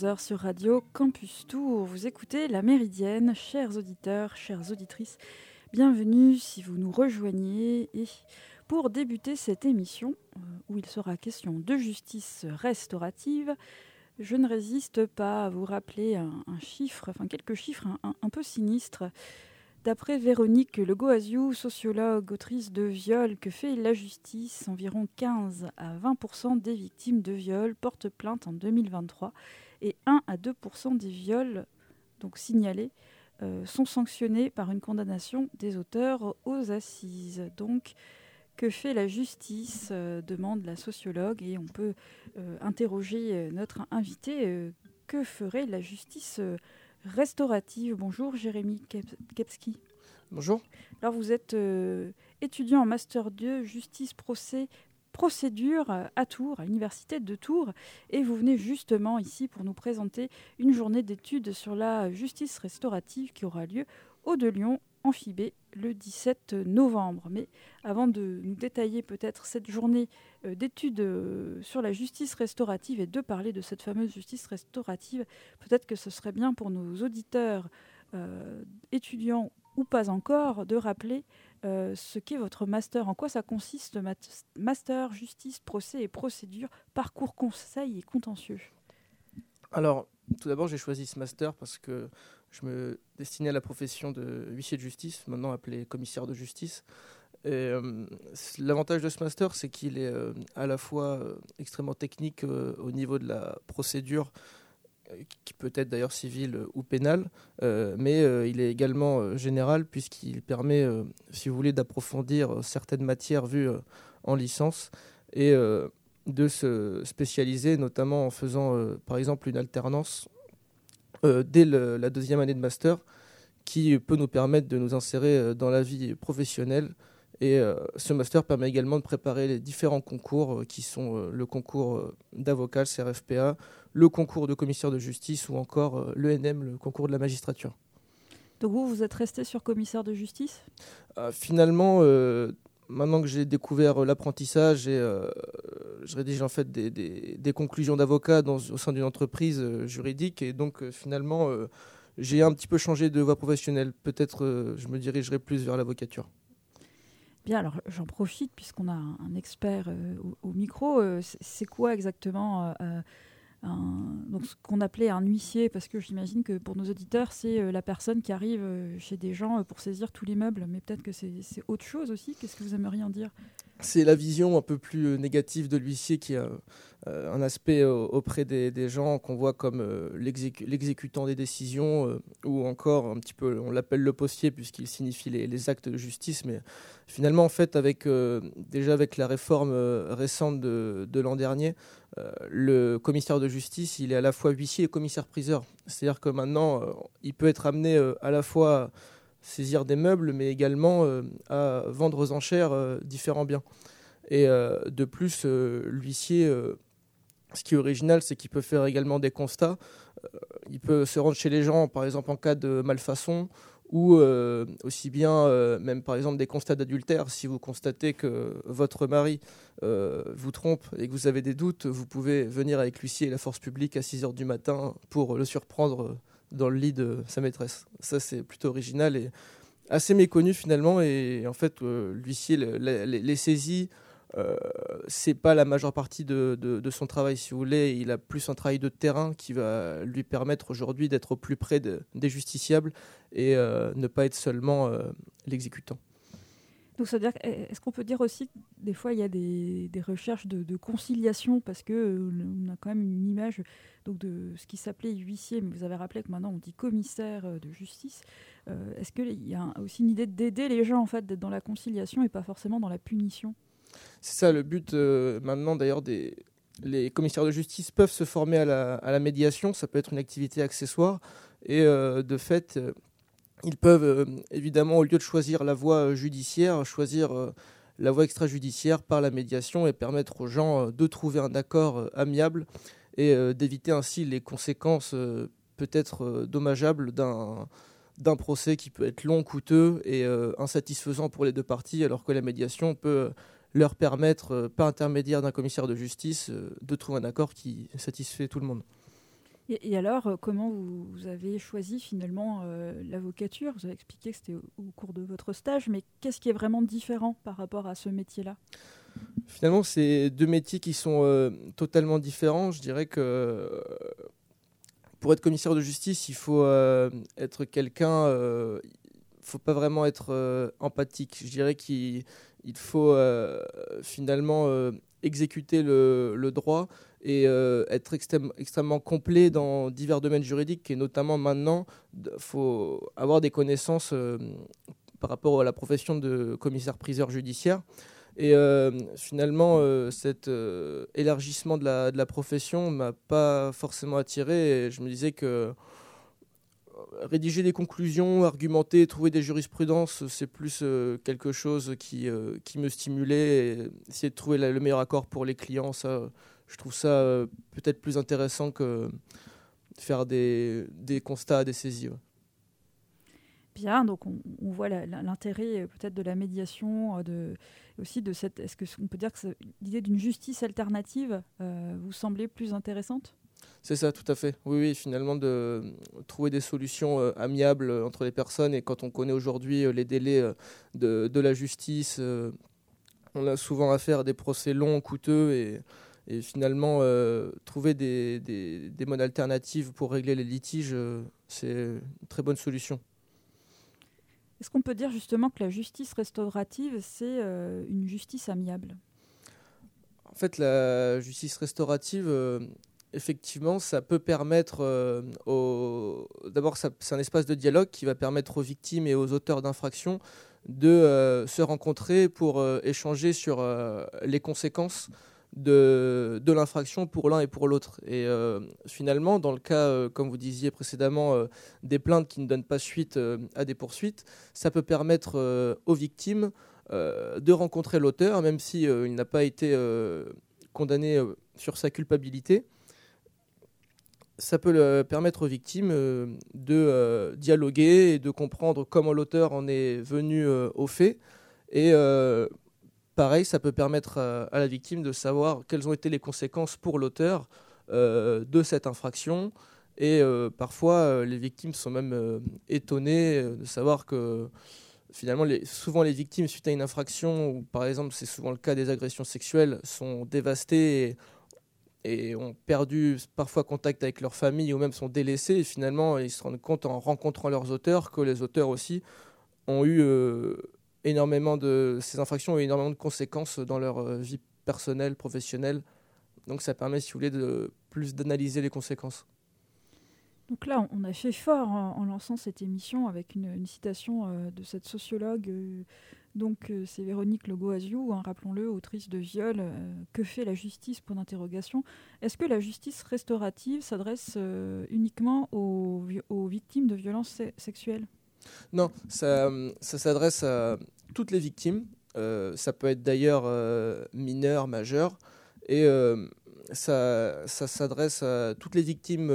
est 11h sur Radio Campus Tour. Vous écoutez La Méridienne, chers auditeurs, chères auditrices. Bienvenue si vous nous rejoignez. Et pour débuter cette émission, euh, où il sera question de justice restaurative, je ne résiste pas à vous rappeler un, chiffre, enfin quelques chiffres un peu sinistres. D'après Véronique Legoaziou, sociologue, autrice de viol, que fait la justice? Environ 15 à 20% des victimes de viol portent plainte en 2023 et 1 à 2% des viols donc signalés euh, sont sanctionnés par une condamnation des auteurs aux assises. Donc, que fait la justice euh, demande la sociologue et on peut euh, interroger notre invité. que ferait la justice restaurative? Bonjour Jérémy Kepski. Bonjour. Alors vous êtes étudiant en master 2 justice procès procédure à Tours, à l'université de Tours, et vous venez justement ici pour nous présenter une journée d'études sur la justice restaurative qui aura lieu au de Lyon amphibé le 17 novembre. Mais avant de nous détailler peut-être cette journée euh, d'études euh, sur la justice restaurative et de parler de cette fameuse justice restaurative, peut-être que ce serait bien pour nos auditeurs, euh, étudiants ou pas encore, de rappeler ce qu'est votre master, en quoi ça consiste master justice, procès et procédure, parcours conseil et contentieux? Alors, tout d'abord, j'ai choisi ce master parce que je me destinais à la profession de huissier de justice, maintenant appelé commissaire de justice. Euh, l'avantage de ce master, c'est qu'il est euh, à la fois euh, extrêmement technique au niveau de la procédure, qui peut être d'ailleurs civile ou pénale, mais il est également général puisqu'il permet, si vous voulez, d'approfondir certaines matières vues en licence et de se spécialiser, notamment en faisant par exemple une alternance euh, dès la deuxième année de master qui peut nous permettre de nous insérer euh, dans la vie professionnelle. Et euh, ce master permet également de préparer les différents concours qui sont le concours d'avocat, le CRFPA, le concours de commissaire de justice ou encore l'ENM, le concours de la magistrature. Donc vous, vous êtes resté sur commissaire de justice? Finalement, maintenant que j'ai découvert l'apprentissage et je rédige en fait des, conclusions d'avocat au sein d'une entreprise euh, juridique et donc euh, finalement euh, j'ai un petit peu changé de voie professionnelle. Peut-être je me dirigerai plus vers l'avocature. Alors j'en profite puisqu'on a un, expert au, micro. c'est quoi exactement donc ce qu'on appelait un huissier, parce que j'imagine que pour nos auditeurs, c'est la personne qui arrive chez des gens pour saisir tous les meubles, mais peut-être que c'est autre chose aussi. Qu'est-ce que vous aimeriez en dire? C'est la vision un peu plus euh, négative de l'huissier qui a euh, un aspect euh, auprès des, gens qu'on voit comme l'exécutant des décisions ou encore un petit peu, on l'appelle le postier puisqu'il signifie les, actes de justice. Mais finalement, en fait, avec, déjà avec la réforme récente de, de l'an dernier, le commissaire de justice, il est à la fois huissier et commissaire-priseur. C'est-à-dire que maintenant, il peut être amené à la fois saisir des meubles, mais également euh, à vendre aux enchères euh, différents biens. Et euh, de plus, l'huissier, ce qui est original, c'est qu'il peut faire également des constats. il peut se rendre chez les gens, par exemple en cas de malfaçon, ou aussi bien même par exemple des constats d'adultère. Si vous constatez que votre mari vous trompe et que vous avez des doutes, vous pouvez venir avec l'huissier et la force publique à 6 heures du matin pour le surprendre dans le lit de sa maîtresse. Ça, c'est plutôt original et assez méconnu finalement. Et en fait, euh, l'huissier, les, saisies, euh, c'est pas la majeure partie de, de, son travail, si vous voulez. Il a plus un travail de terrain qui va lui permettre aujourd'hui d'être au plus près des justiciables et euh, ne pas être seulement euh, l'exécutant. Est-ce qu'on peut dire aussi que des fois il y a des, recherches de, conciliation parce que on a quand même une image donc de ce qui s'appelait huissier, mais vous avez rappelé que maintenant on dit commissaire euh, de justice. Euh, est-ce qu'il y a aussi une idée d'aider les gens en fait, d'être dans la conciliation et pas forcément dans la punition? C'est ça le but euh, maintenant d'ailleurs les commissaires de justice peuvent se former à la, à la médiation, ça peut être une activité accessoire. Et de fait ils peuvent évidemment au lieu de choisir la voie judiciaire, choisir la voie extrajudiciaire par la médiation et permettre aux gens de trouver un accord amiable et euh, d'éviter ainsi les conséquences euh, peut-être euh, dommageables d'un d'un procès qui peut être long, coûteux et insatisfaisant pour les deux parties, alors que la médiation peut leur permettre, par intermédiaire d'un commissaire de justice, de trouver un accord qui satisfait tout le monde. Et, alors, euh, comment vous, avez choisi finalement euh, l'avocature? Vous avez expliqué que c'était au, cours de votre stage, mais qu'est-ce qui est vraiment différent par rapport à ce métier-là? Finalement, c'est deux métiers qui sont euh, totalement différents. Je dirais que pour être commissaire de justice, il faut être quelqu'un, il ne faut pas vraiment être empathique. Je dirais qu'il faut finalement exécuter le droit et euh, être extrêmement complet dans divers domaines juridiques et notamment maintenant il faut avoir des connaissances euh, par rapport à la profession de commissaire-priseur judiciaire et euh, finalement cet élargissement de la, profession m'a pas forcément attiré et je me disais que rédiger des conclusions, argumenter, trouver des jurisprudences, c'est plus quelque chose qui, qui me stimulait. Essayer de trouver le meilleur accord pour les clients, ça, je trouve ça euh, peut-être plus intéressant que faire des, des constats, des saisies. Bien, donc on, voit l'intérêt euh, peut-être de la médiation, euh, de, aussi de cette. Est-ce qu'on peut dire que l'idée d'une justice alternative vous semblait plus intéressante? C'est ça, tout à fait. Oui, oui, finalement, de trouver des solutions amiables entre les personnes. Et quand on connaît aujourd'hui les délais de, de, la justice, on a souvent affaire à des procès longs, coûteux. Et et finalement, euh, trouver des, des, des, modes alternatifs pour régler les litiges, euh, c'est une très bonne solution. Est-ce qu'on peut dire justement que la justice restaurative, c'est euh, une justice amiable? En fait, la justice restaurative, effectivement, ça peut permettre aux... D'abord, c'est un espace de dialogue qui va permettre aux victimes et aux auteurs d'infractions de se rencontrer pour échanger sur les conséquences de, l'infraction pour l'un et pour l'autre. Et euh, finalement, dans le cas, euh, comme vous disiez précédemment, euh, des plaintes qui ne donnent pas suite à des poursuites, ça peut permettre aux victimes de rencontrer l'auteur, même s'il il n'a pas été condamné sur sa culpabilité. Ça peut permettre aux victimes de dialoguer et de comprendre comment l'auteur en est venu au fait. Et pareil, ça peut permettre à, la victime de savoir quelles ont été les conséquences pour l'auteur euh, de cette infraction. Et euh, parfois, euh, les victimes sont même étonnées de savoir que finalement, souvent les victimes, suite à une infraction, ou par exemple, c'est souvent le cas des agressions sexuelles, sont dévastées et, ont perdu parfois contact avec leur famille ou même sont délaissées. Et finalement, ils se rendent compte en rencontrant leurs auteurs que les auteurs aussi ont eu énormément de ces infractions ont énormément de conséquences dans leur euh, vie personnelle, professionnelle. Donc ça permet, si vous voulez, de plus d'analyser les conséquences. Donc là, on a fait fort en, lançant cette émission avec une, citation euh, de cette sociologue. Euh, donc c'est Véronique Logoasiou, hein, rappelons-le, autrice de Viol. que fait la justice? Point d'interrogation. Est-ce que la justice restaurative s'adresse uniquement aux, victimes de violences sexuelles? Non, ça, s'adresse à toutes les victimes. Euh, ça peut être d'ailleurs euh, mineur, majeur. Et euh, ça s'adresse à toutes les victimes.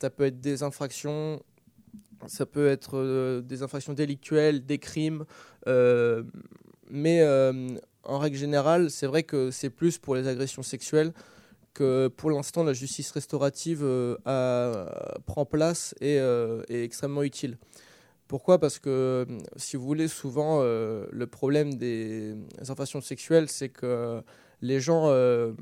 ça peut être des infractions, ça peut être des infractions délictuelles, des crimes. mais en règle générale, c'est vrai que c'est plus pour les agressions sexuelles que pour l'instant la justice restaurative prend place et est extrêmement utile. Pourquoi? Parce que, si vous voulez, souvent, euh, le problème des infractions sexuelles, c'est que les gens euh,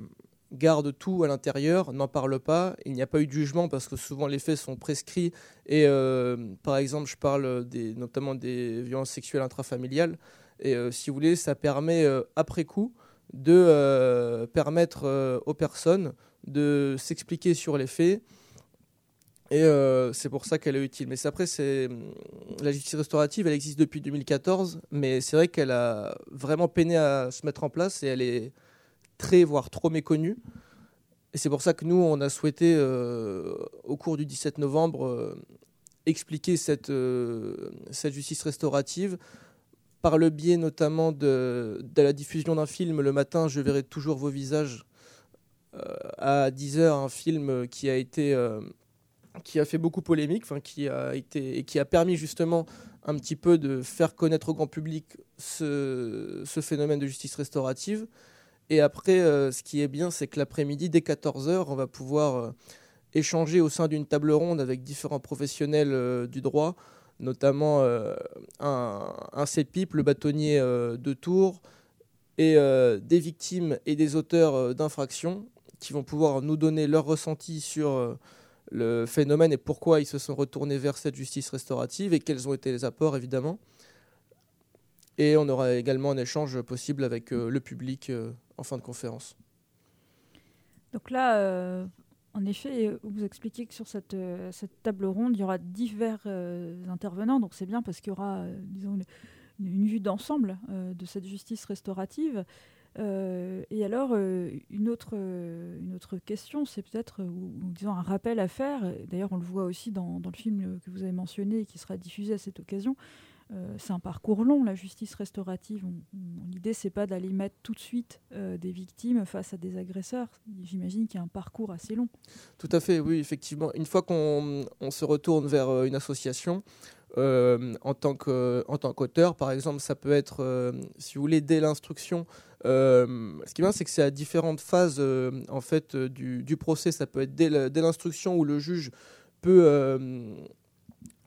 gardent tout à l'intérieur, n'en parlent pas, il n'y a pas eu de jugement parce que souvent les faits sont prescrits. Et euh, par exemple, je parle notamment des violences sexuelles intrafamiliales. Et si vous voulez, ça permet, après coup, de permettre aux personnes de s'expliquer sur les faits et euh, c'est pour ça qu'elle est utile. Mais après, hum, la justice restaurative, elle existe depuis 2014, mais c'est vrai qu'elle a vraiment peiné à se mettre en place et elle est très, voire trop méconnue. Et c'est pour ça que nous, on a souhaité, euh, au cours du 17 novembre, euh, expliquer cette, cette justice restaurative par le biais notamment de, de la diffusion d'un film. Le matin, je verrai toujours vos visages à 10h, un film qui a été qui a fait beaucoup polémique, enfin, qui a été et qui a permis justement un petit peu de faire connaître au grand public ce, phénomène de justice restaurative. Et après, euh, ce qui est bien, c'est que l'après-midi, dès 14h, on va pouvoir euh, échanger au sein d'une table ronde avec différents professionnels du droit, notamment un, un CEPIP, le bâtonnier de Tours, et des victimes et des auteurs d'infractions qui vont pouvoir nous donner leur ressenti sur le phénomène et pourquoi ils se sont retournés vers cette justice restaurative et quels ont été les apports évidemment. Et on aura également un échange possible avec euh, le public euh, en fin de conférence. Donc là, euh, en effet, vous expliquez que sur cette, table ronde, il y aura divers intervenants. Donc c'est bien parce qu'il y aura, disons, une, une vue d'ensemble de cette justice restaurative. Euh, et alors, euh, une, autre, euh, une autre question, c'est peut-être, ou, disons, un rappel à faire. D'ailleurs, on le voit aussi dans, dans, le film que vous avez mentionné et qui sera diffusé à cette occasion. c'est un parcours long, la justice restaurative. L'idée, c'est pas d'aller mettre tout de suite des victimes face à des agresseurs. J'imagine qu'il y a un parcours assez long. Tout à fait, oui, effectivement. Une fois qu'on se retourne vers une association, en tant qu'auteur, par exemple, ça peut être, si vous voulez, dès l'instruction, euh, ce qui est bien, c'est que c'est à différentes phases euh, en fait euh, du, procès. Ça peut être dès l'instruction où le juge peut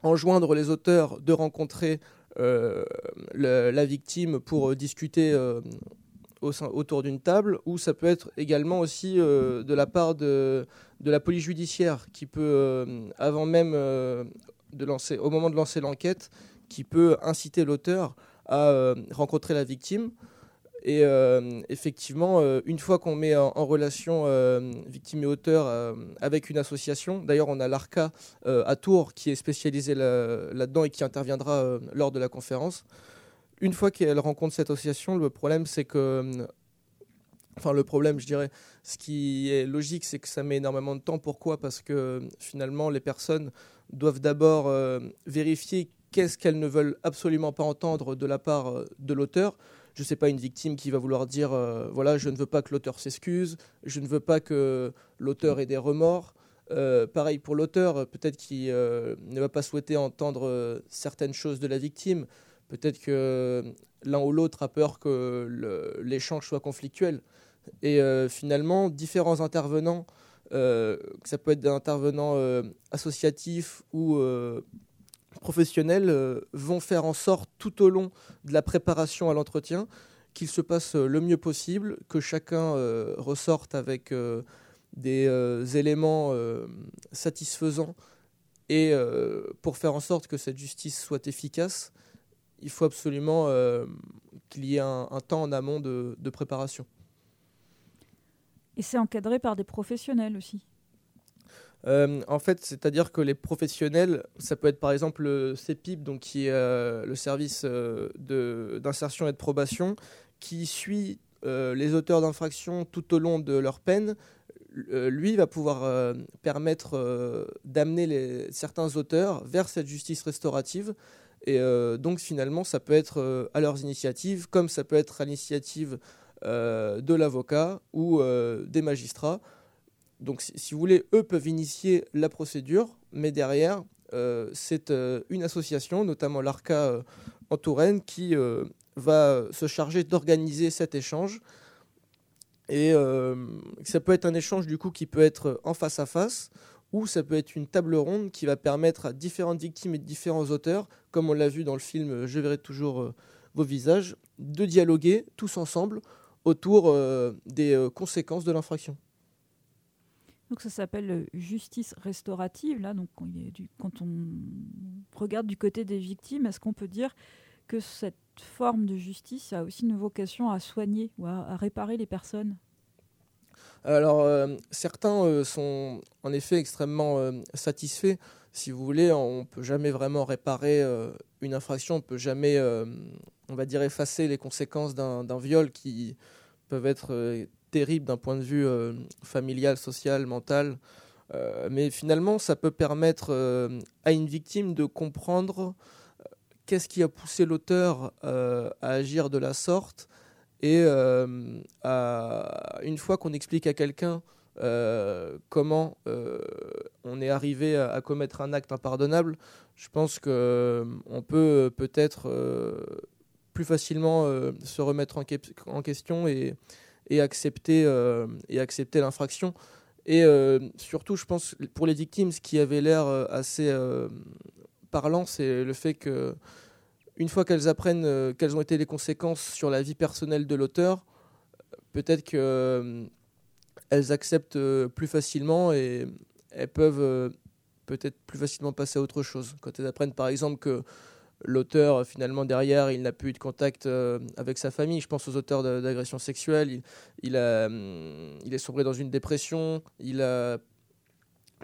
enjoindre les auteurs de rencontrer la victime pour discuter autour d'une table, ou ça peut être également aussi de la part de, de, la police judiciaire qui peut, avant même de lancer, au moment de lancer l'enquête, qui peut inciter l'auteur à rencontrer la victime. Et euh, effectivement, euh, une fois qu'on met en, relation euh, victime et auteur avec une association, d'ailleurs on a l'ARCA à Tours qui est spécialisé là-dedans et qui interviendra lors de la conférence. Une fois qu'elle rencontre cette association, le problème c'est que Enfin, le problème, je dirais, ce qui est logique, c'est que ça met énormément de temps. Pourquoi? Parce que finalement, les personnes doivent d'abord vérifier qu'est-ce qu'elles ne veulent absolument pas entendre de la part de l'auteur je ne sais pas, une victime qui va vouloir dire euh, voilà, je ne veux pas que l'auteur s'excuse, je ne veux pas que l'auteur ait des remords. Euh, pareil pour l'auteur, peut-être qu'il euh, ne va pas souhaiter entendre certaines choses de la victime. Peut-être que l'un ou l'autre a peur que l'échange soit conflictuel. Et finalement, différents intervenants, ça peut être des intervenants associatifs ou professionnels euh, vont faire en sorte tout au long de la préparation à l'entretien qu'il se passe euh, le mieux possible, que chacun euh, ressorte avec des éléments satisfaisants. Et pour faire en sorte que cette justice soit efficace, il faut absolument qu'il y ait un, temps en amont de préparation. Et c'est encadré par des professionnels aussi euh, en fait, c'est-à-dire que les professionnels, ça peut être par exemple le CEPIP, donc qui est euh, le service euh, d'insertion et de probation, qui suit les auteurs d'infractions tout au long de leur peine. lui va pouvoir permettre d'amener certains auteurs vers cette justice restaurative. Et donc finalement, ça peut être à leurs initiatives, comme ça peut être à l'initiative de l'avocat ou des magistrats. Donc, si, vous voulez, eux peuvent initier la procédure, mais derrière, euh, c'est euh, une association, notamment l'ARCA euh, en Touraine, qui va se charger d'organiser cet échange. Et ça peut être un échange du coup qui peut être en face à face, ou ça peut être une table ronde qui va permettre à différentes victimes et différents auteurs, comme on l'a vu dans le film Je verrai toujours vos visages, de dialoguer tous ensemble autour des conséquences de l'infraction. Donc ça s'appelle euh, justice restaurative. Là, donc quand on regarde du côté des victimes, est-ce qu'on peut dire que cette forme de justice a aussi une vocation à soigner ou à, réparer les personnes? Alors, euh, certains euh, sont en effet extrêmement satisfaits. Si vous voulez, on ne peut jamais vraiment réparer une infraction, on ne peut jamais, on va dire, effacer les conséquences d'un viol qui peuvent être terrible d'un point de vue euh, familial, social, mental. Euh, mais finalement, ça peut permettre euh, à une victime de comprendre qu'est-ce qui a poussé l'auteur à agir de la sorte. Et une fois qu'on explique à quelqu'un comment on est arrivé à, commettre un acte impardonnable, je pense qu'on peut peut-être plus facilement se remettre en, question et, accepter, euh, l'infraction. Et surtout, je pense, pour les victimes, ce qui avait l'air assez parlant, c'est le fait que une fois qu'elles apprennent quelles ont été les conséquences sur la vie personnelle de l'auteur, peut-être qu'elles acceptent plus facilement et elles peuvent peut-être plus facilement passer à autre chose. Quand elles apprennent par exemple que l'auteur, finalement, derrière, il n'a plus eu de contact euh, avec sa famille. Je pense aux auteurs d'agressions sexuelles. Hum, il est sombré dans une dépression, il a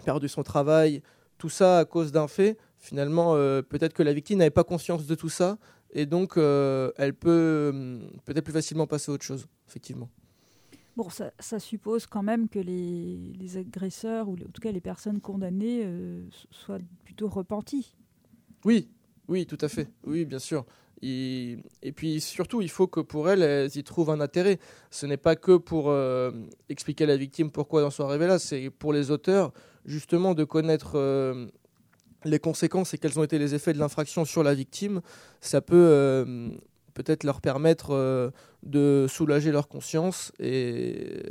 perdu son travail. Tout ça à cause d'un fait. Finalement, euh, peut-être que la victime n'avait pas conscience de tout ça. Et donc, euh, elle peut hum, peut-être plus facilement passer à autre chose, effectivement. Bon, ça, suppose quand même que les, agresseurs, ou en tout cas les personnes condamnées, soient plutôt repentis. Oui, oui, tout à fait. Oui, bien sûr. Et, puis surtout, il faut que pour elles, elles y trouvent un intérêt. Ce n'est pas que pour euh, expliquer à la victime pourquoi elle en soit c'est pour les auteurs, justement, de connaître euh, les conséquences et quels ont été les effets de l'infraction sur la victime. Ça peut euh, peut-être leur permettre de soulager leur conscience. Et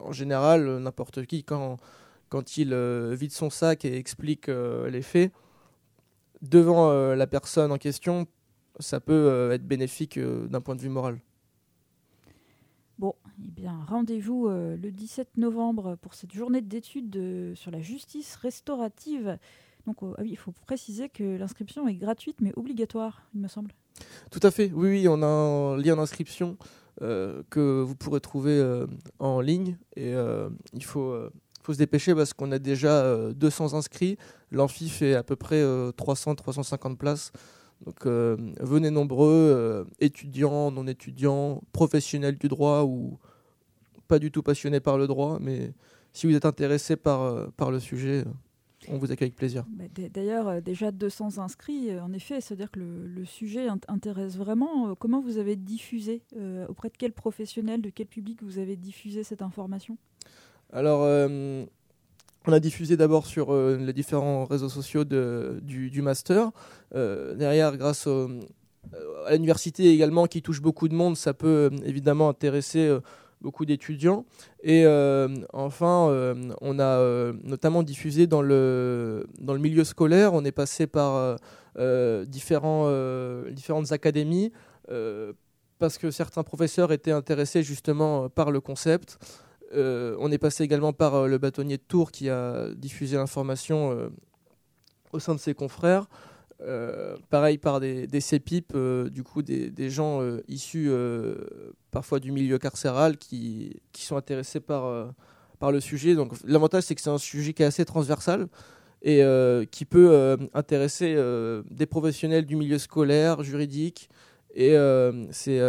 en général, n'importe qui, quand, quand il vide son sac et explique les faits, devant euh, la personne en question, ça peut euh, être bénéfique euh, d'un point de vue moral. Bon, eh bien, rendez-vous le 17 novembre pour cette journée d'études sur la justice restaurative. Donc, ah il faut préciser que l'inscription est gratuite mais obligatoire, il me semble. Tout à fait, oui, oui on a un lien d'inscription que vous pourrez trouver en ligne et il faut il faut se dépêcher parce qu'on a déjà 200 euh, inscrits. L'amphi fait à peu près 300-350 euh, places. Donc euh, venez nombreux, étudiants, non étudiants, professionnels du droit ou pas du tout passionnés par le droit, mais si vous êtes intéressé par, par le sujet, on vous accueille avec plaisir. Bah, d'ailleurs, déjà 200 inscrits, en effet, c'est-à-dire que le, sujet intéresse vraiment. Comment vous avez diffusé Auprès de quel professionnel, de quel public vous avez diffusé cette information? Alors, euh, on a diffusé d'abord sur euh, les différents réseaux sociaux du, master. Euh, derrière, grâce à l'université également, qui touche beaucoup de monde, ça peut évidemment intéresser beaucoup d'étudiants. Et enfin, on a notamment diffusé dans le, dans le milieu scolaire. On est passé par différentes académies parce que certains professeurs étaient intéressés justement par le concept. Euh, on est passé également par euh, le bâtonnier de Tours qui a diffusé l'information euh, au sein de ses confrères. Pareil par des, des CEPIP, du coup des, gens issus parfois du milieu carcéral qui, sont intéressés par, par le sujet. Donc l'avantage c'est que c'est un sujet qui est assez transversal et qui peut intéresser des professionnels du milieu scolaire, juridique. Et c'est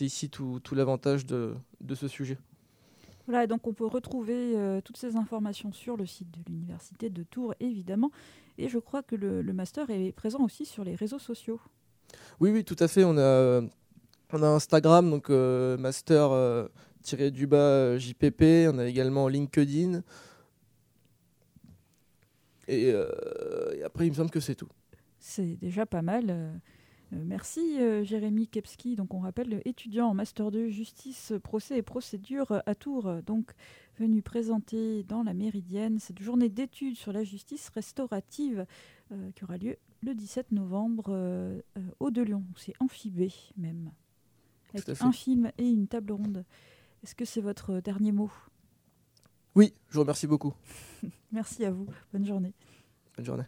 ici tout, l'avantage de ce sujet. Voilà, et donc on peut retrouver euh, toutes ces informations sur le site de l'Université de Tours, évidemment. Et je crois que le, master est présent aussi sur les réseaux sociaux. Oui, oui, tout à fait. On a, on a Instagram, donc euh, master euh, du bas JPP. On a également LinkedIn. Et, et, après, il me semble que c'est tout. C'est déjà pas mal. Euh, merci euh, Jérémy Kepski. Donc on rappelle étudiant en master 2 justice, procès et procédure à Tours. Donc venu présenter dans la Méridienne cette journée d'études sur la justice restaurative euh, qui aura lieu le 17 novembre au de Lyon. C'est amphibé même. Avec un film et une table ronde. Est-ce que c'est votre dernier mot? Oui, je vous remercie beaucoup. Merci à vous. Bonne journée. Bonne journée.